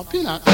Peanut.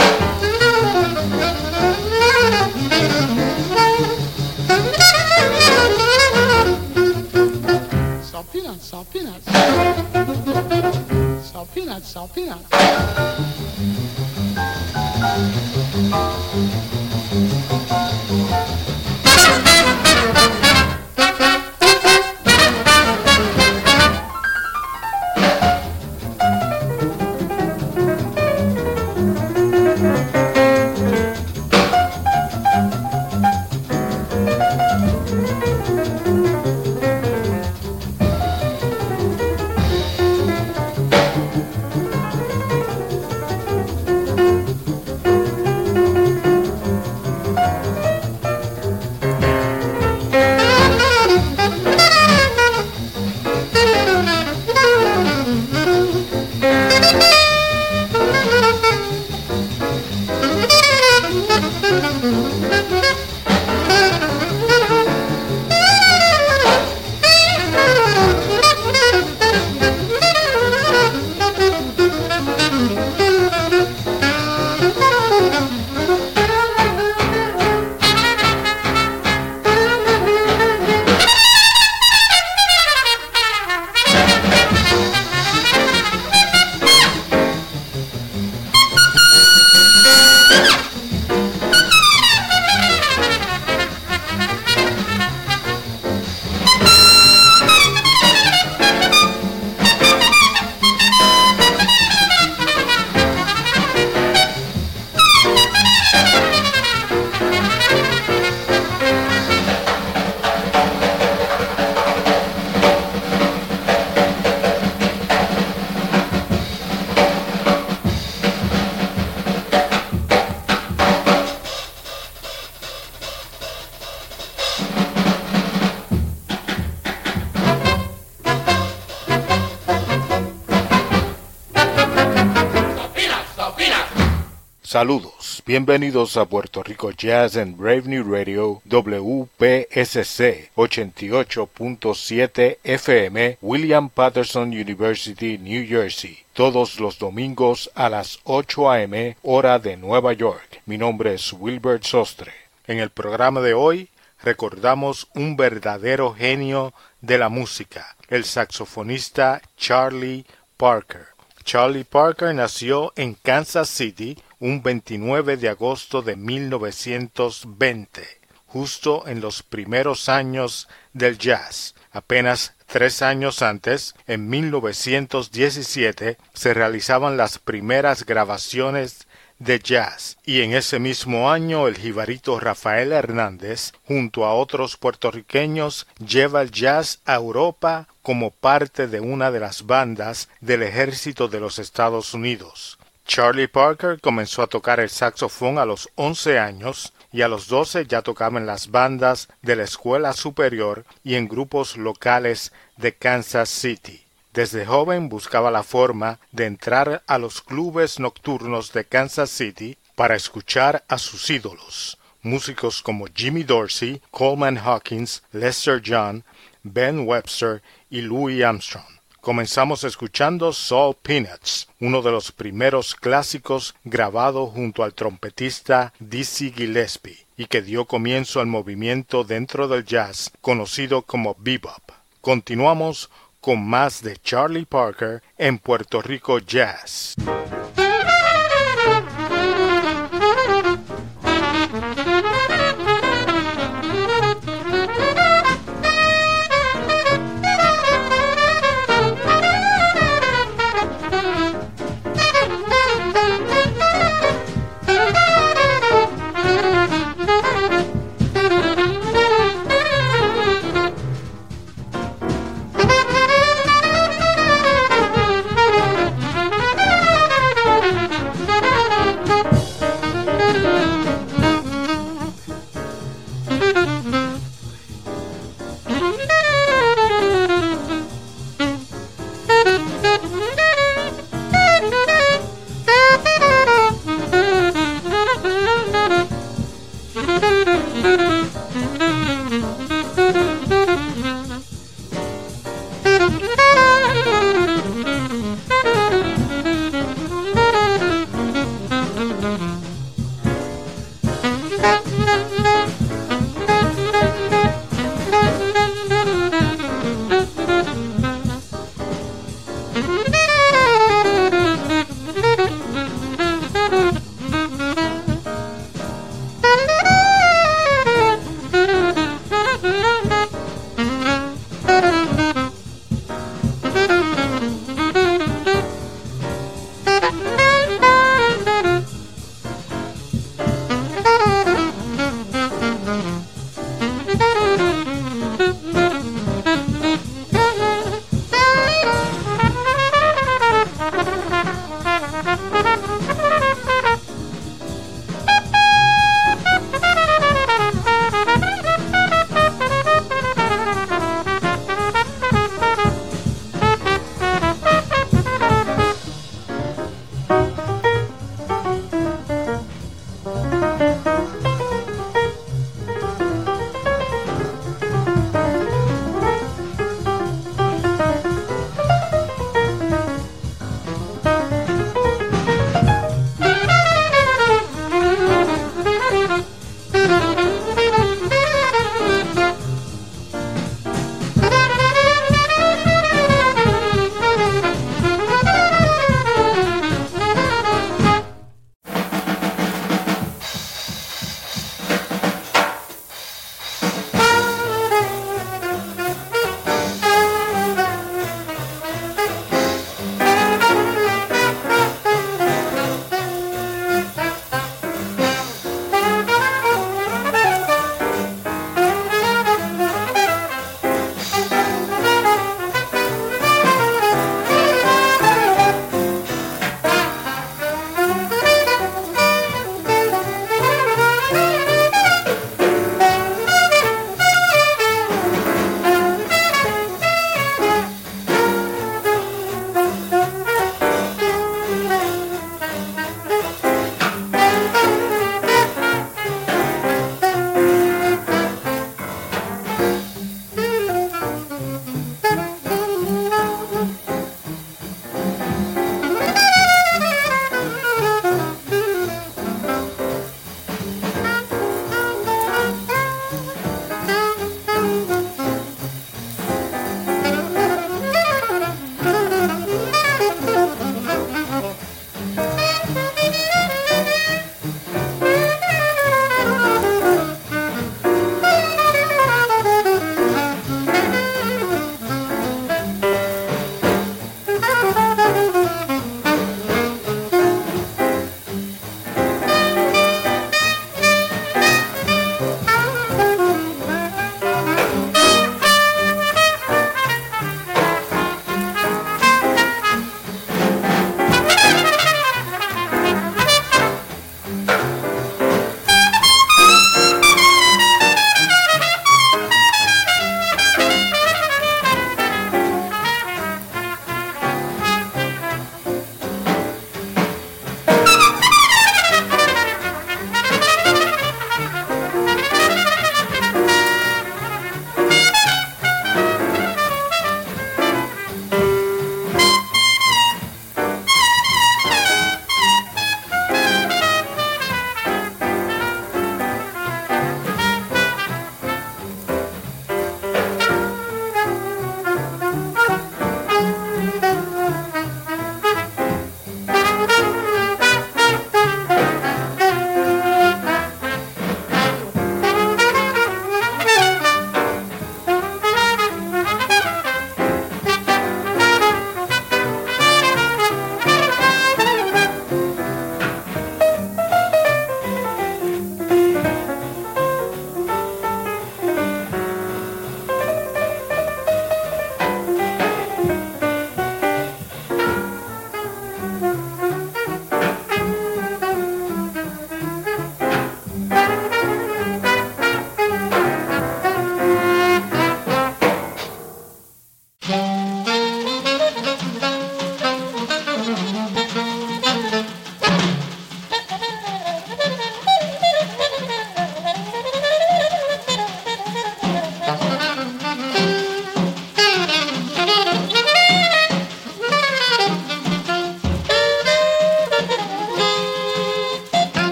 Saludos, bienvenidos a Puerto Rico Jazz and Brave New Radio WPSC 88.7 FM William Patterson University, New Jersey, todos los domingos a las 8 a.m. hora de Nueva York. Mi nombre es Wilbert Sostre. En el programa de hoy recordamos un verdadero genio de la música, el saxofonista Charlie Parker. Charlie Parker nació en Kansas City un 29 de agosto de 1920, justo en los primeros años del jazz. Apenas tres años antes, en 1917, se realizaban las primeras grabaciones de jazz y en ese mismo año el jibarito Rafael Hernández junto a otros puertorriqueños lleva el jazz a Europa como parte de una de las bandas del ejército de los Estados Unidos. Charlie Parker comenzó a tocar el saxofón a los once años y a los doce ya tocaba en las bandas de la escuela superior y en grupos locales de Kansas City. Desde joven buscaba la forma de entrar a los clubes nocturnos de Kansas City para escuchar a sus ídolos, músicos como Jimmy Dorsey, Coleman Hawkins, Lester John, Ben Webster y Louis Armstrong. Comenzamos escuchando Soul Peanuts, uno de los primeros clásicos grabado junto al trompetista Dizzy Gillespie y que dio comienzo al movimiento dentro del jazz conocido como bebop. Continuamos con más de Charlie Parker en Puerto Rico Jazz.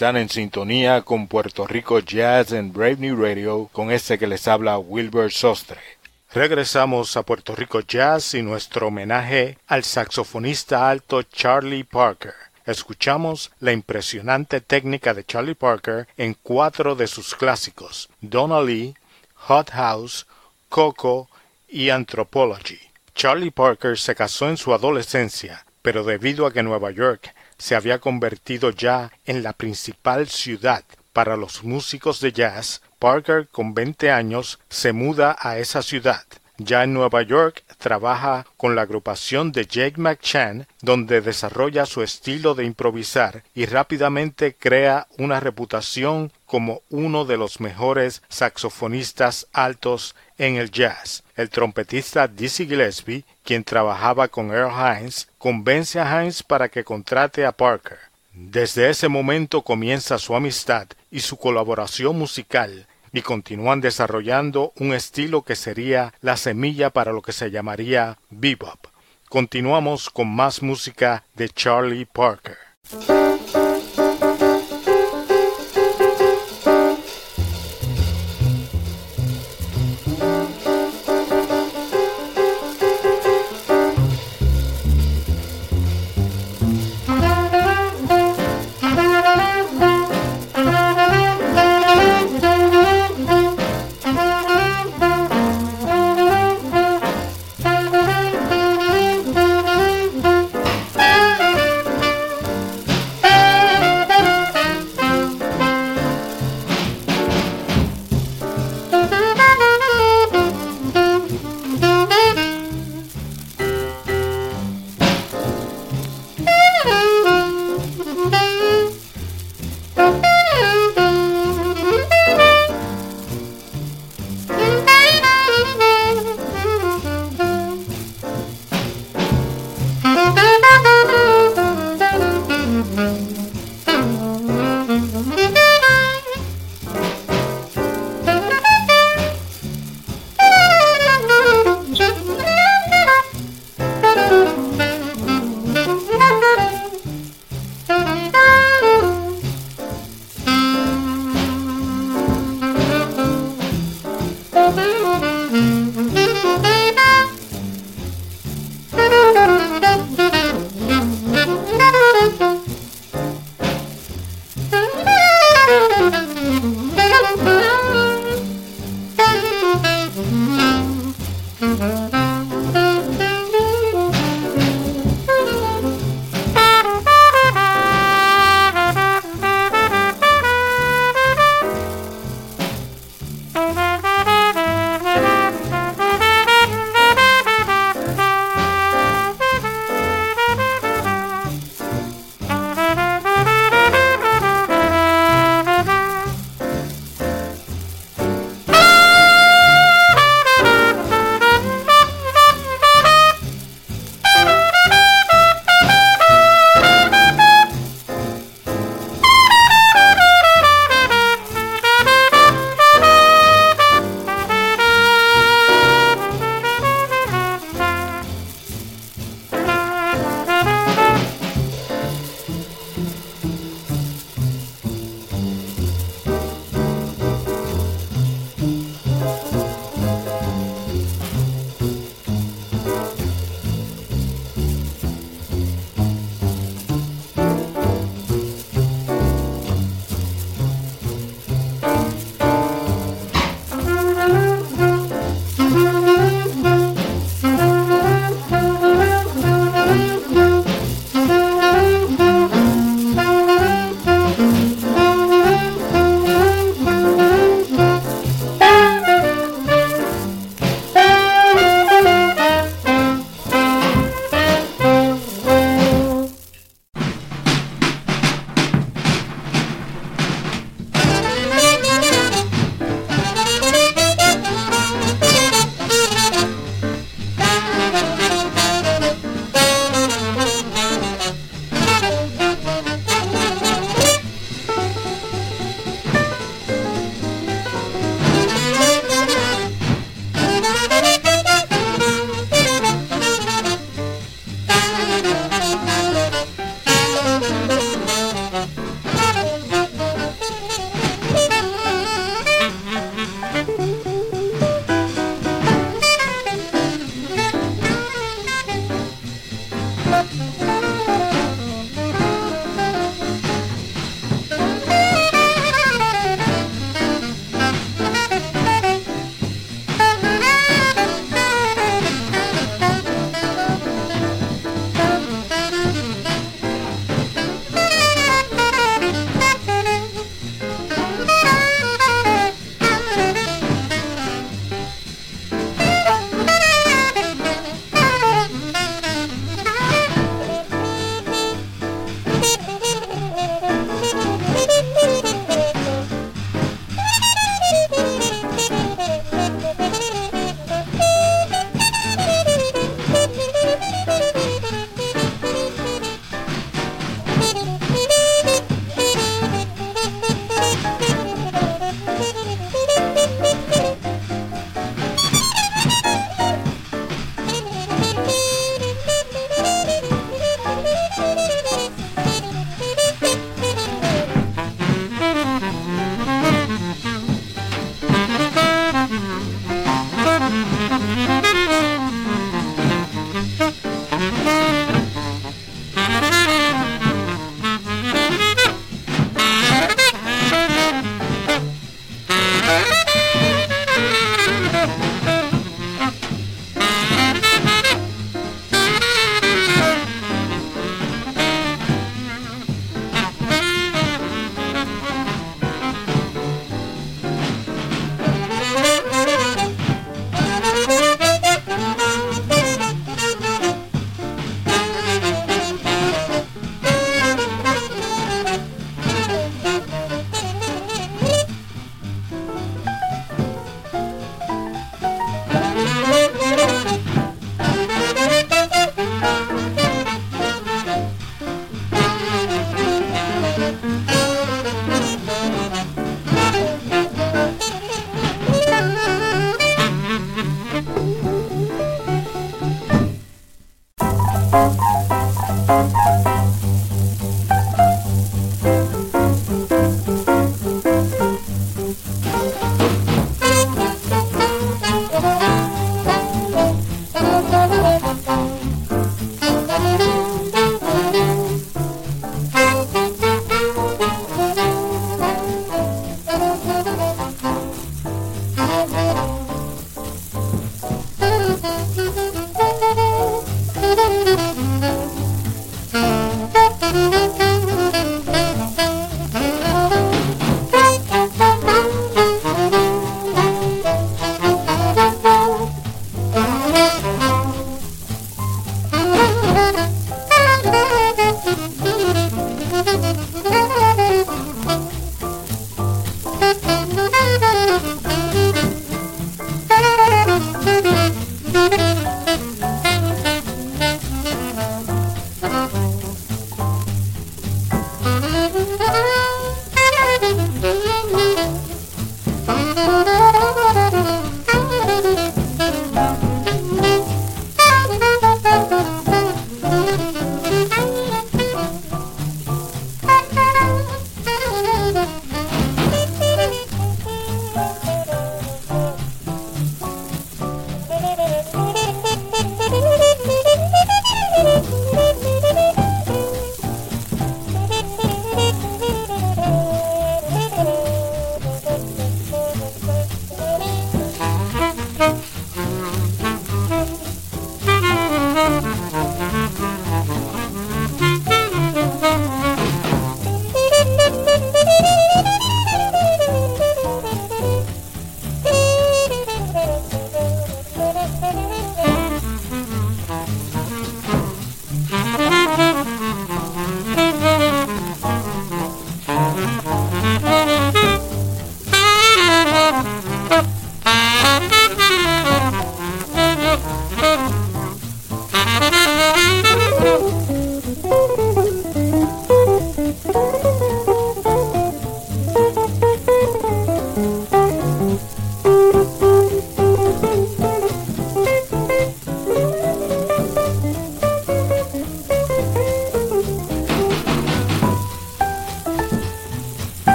Están en sintonía con Puerto Rico Jazz en Brave New Radio con este que les habla Wilbur Sostre. Regresamos a Puerto Rico Jazz y nuestro homenaje al saxofonista alto Charlie Parker. Escuchamos la impresionante técnica de Charlie Parker en cuatro de sus clásicos, Donna Lee, Hot House, Coco y Anthropology. Charlie Parker se casó en su adolescencia, pero debido a que Nueva York se había convertido ya en la principal ciudad para los músicos de jazz, Parker con 20 años se muda a esa ciudad. Ya en Nueva York trabaja con la agrupación de Jake McChann, donde desarrolla su estilo de improvisar y rápidamente crea una reputación como uno de los mejores saxofonistas altos en el jazz. El trompetista Dizzy Gillespie, quien trabajaba con Earl Hines, convence a Hines para que contrate a Parker. Desde ese momento comienza su amistad y su colaboración musical y continúan desarrollando un estilo que sería la semilla para lo que se llamaría bebop. Continuamos con más música de Charlie Parker.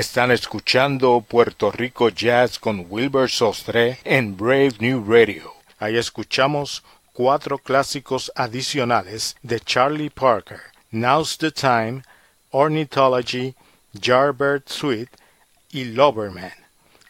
Están escuchando Puerto Rico Jazz con Wilbur Sostre en Brave New Radio. Ahí escuchamos cuatro clásicos adicionales de Charlie Parker, Now's the Time, Ornithology, Jarbird Suite y Loverman.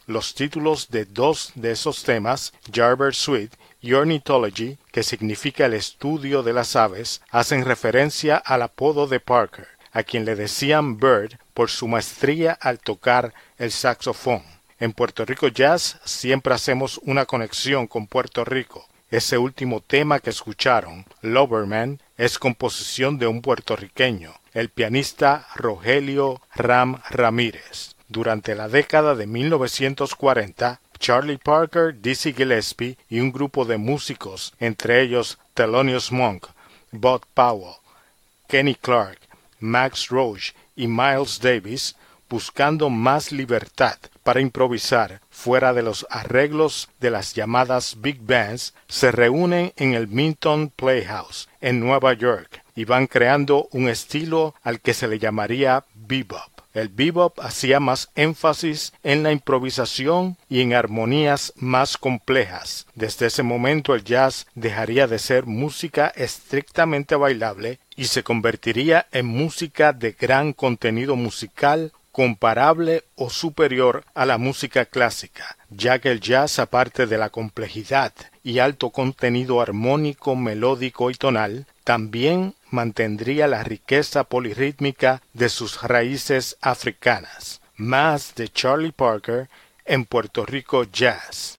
Los títulos de dos de esos temas, Jarbird Suite y Ornithology, que significa el estudio de las aves, hacen referencia al apodo de Parker, a quien le decían Bird por su maestría al tocar el saxofón. En Puerto Rico Jazz siempre hacemos una conexión con Puerto Rico. Ese último tema que escucharon, Loverman, es composición de un puertorriqueño, el pianista Rogelio Ram Ramírez. Durante la década de 1940, Charlie Parker, Dizzy Gillespie y un grupo de músicos, entre ellos Thelonious Monk, Bud Powell, Kenny Clark, Max Roach y Miles Davis, buscando más libertad para improvisar fuera de los arreglos de las llamadas big bands, se reúnen en el Minton Playhouse en Nueva York y van creando un estilo al que se le llamaría bebop. El bebop hacía más énfasis en la improvisación y en armonías más complejas. Desde ese momento el jazz dejaría de ser música estrictamente bailable y se convertiría en música de gran contenido musical comparable o superior a la música clásica, ya que el jazz, aparte de la complejidad y alto contenido armónico, melódico y tonal, también mantendría la riqueza polirrítmica de sus raíces africanas. Más de Charlie Parker en Puerto Rico Jazz.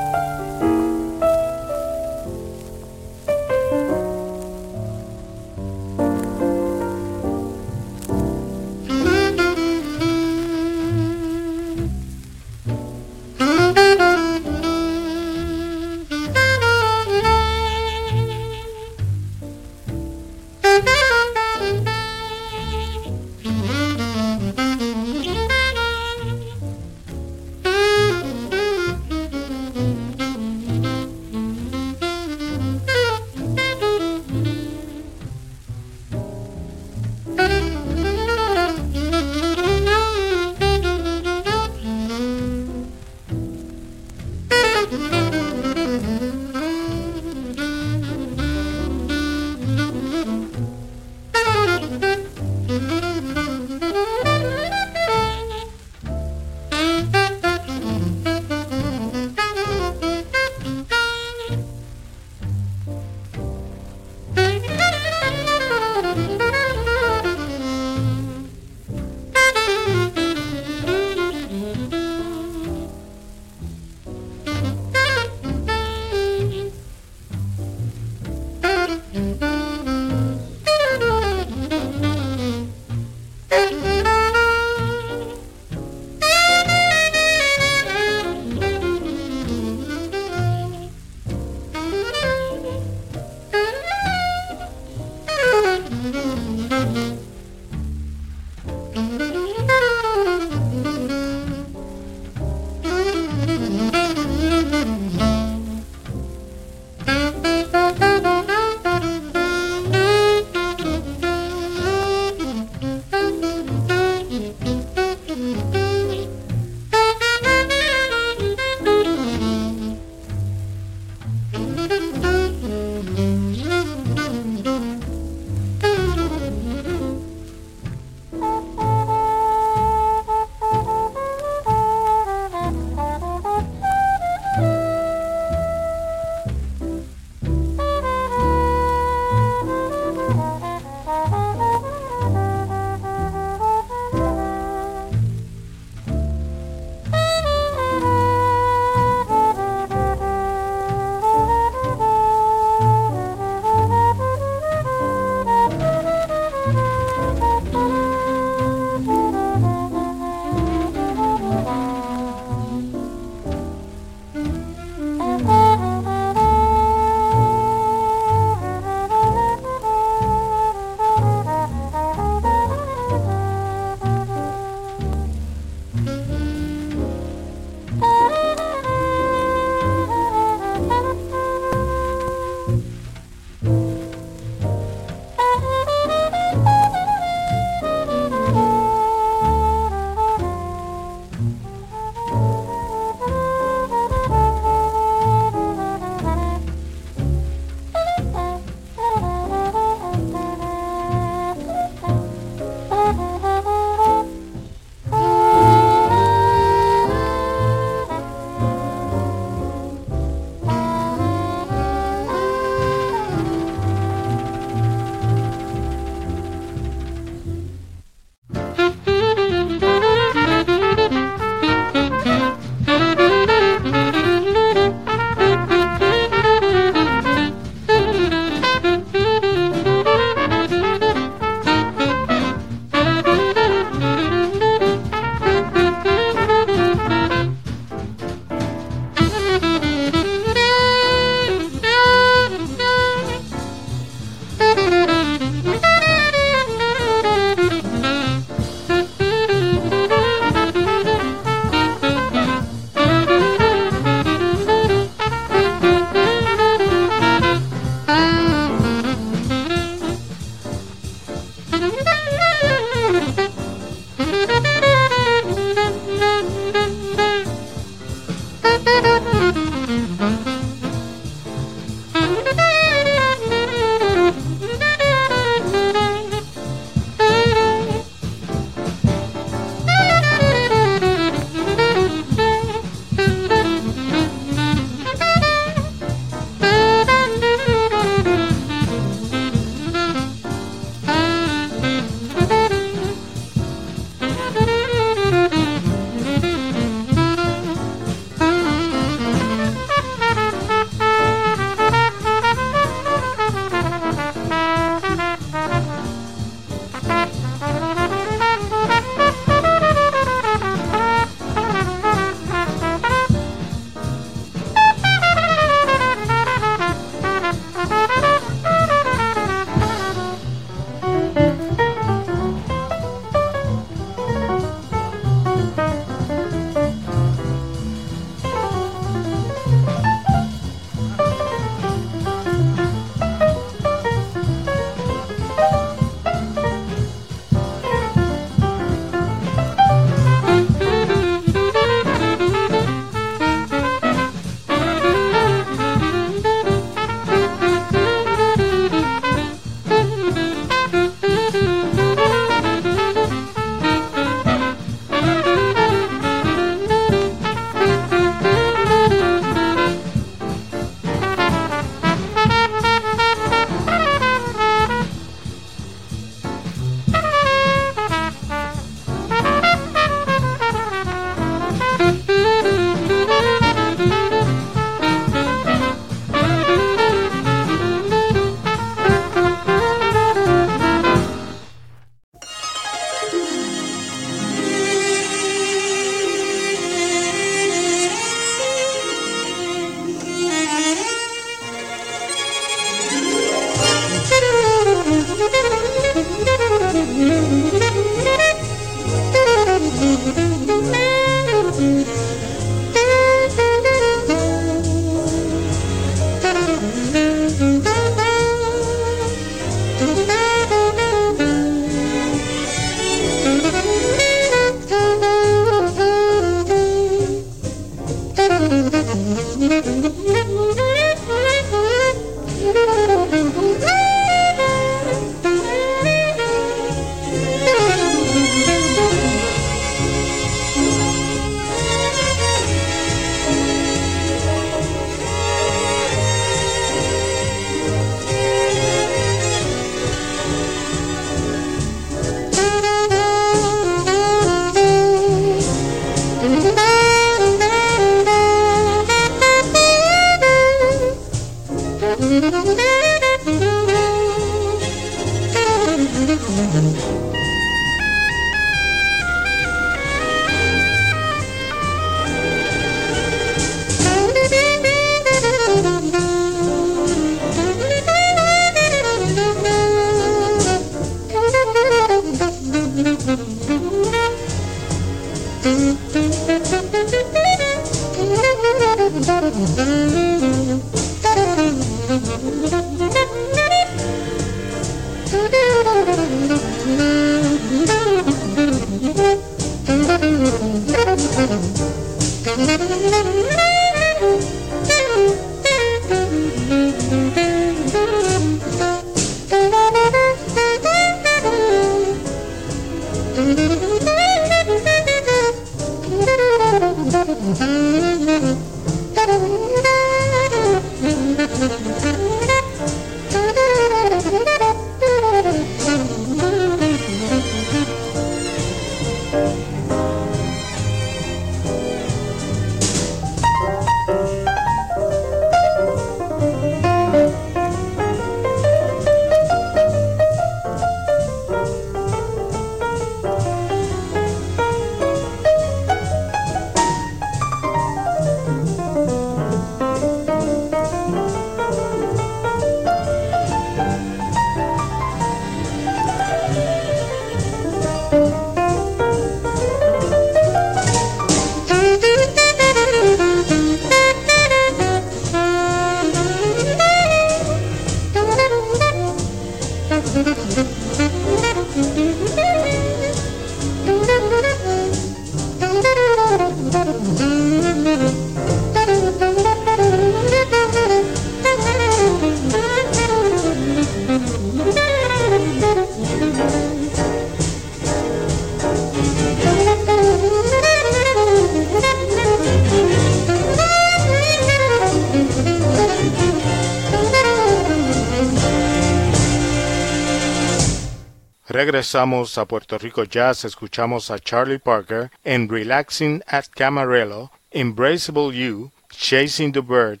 Regresamos a Puerto Rico Jazz, escuchamos a Charlie Parker en Relaxing at Camarillo, Embraceable You, Chasing the Bird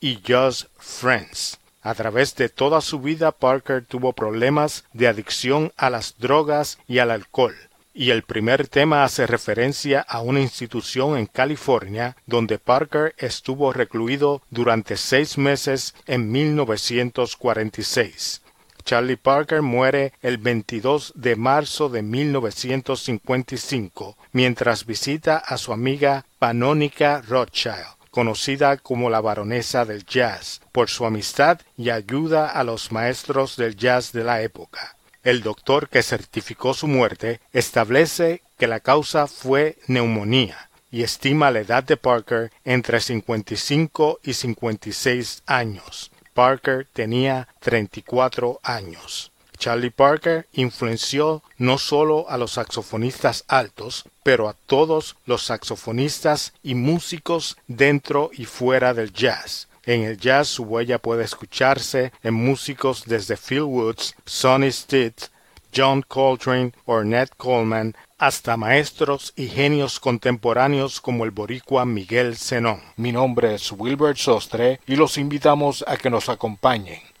y Just Friends. A través de toda su vida Parker tuvo problemas de adicción a las drogas y al alcohol. Y el primer tema hace referencia a una institución en California donde Parker estuvo recluido durante seis meses en 1946. Charlie Parker muere el 22 de marzo de 1955 mientras visita a su amiga Panónica Rothschild, conocida como la baronesa del jazz, por su amistad y ayuda a los maestros del jazz de la época. El doctor que certificó su muerte establece que la causa fue neumonía y estima la edad de Parker entre 55 y 56 años. Parker tenía 34 años. Charlie Parker influenció no solo a los saxofonistas altos, pero a todos los saxofonistas y músicos dentro y fuera del jazz. En el jazz su huella puede escucharse en músicos desde Phil Woods, Sonny Stitt, John Coltrane, Ornette Coleman, hasta maestros y genios contemporáneos como el boricua Miguel Zenón. Mi nombre es Wilbert Sostre y los invitamos a que nos acompañen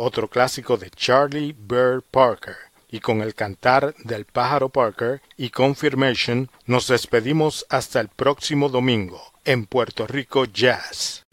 otro clásico de Charlie Bird Parker. Y con el cantar del pájaro Parker y Confirmation nos despedimos hasta el próximo domingo en Puerto Rico Jazz.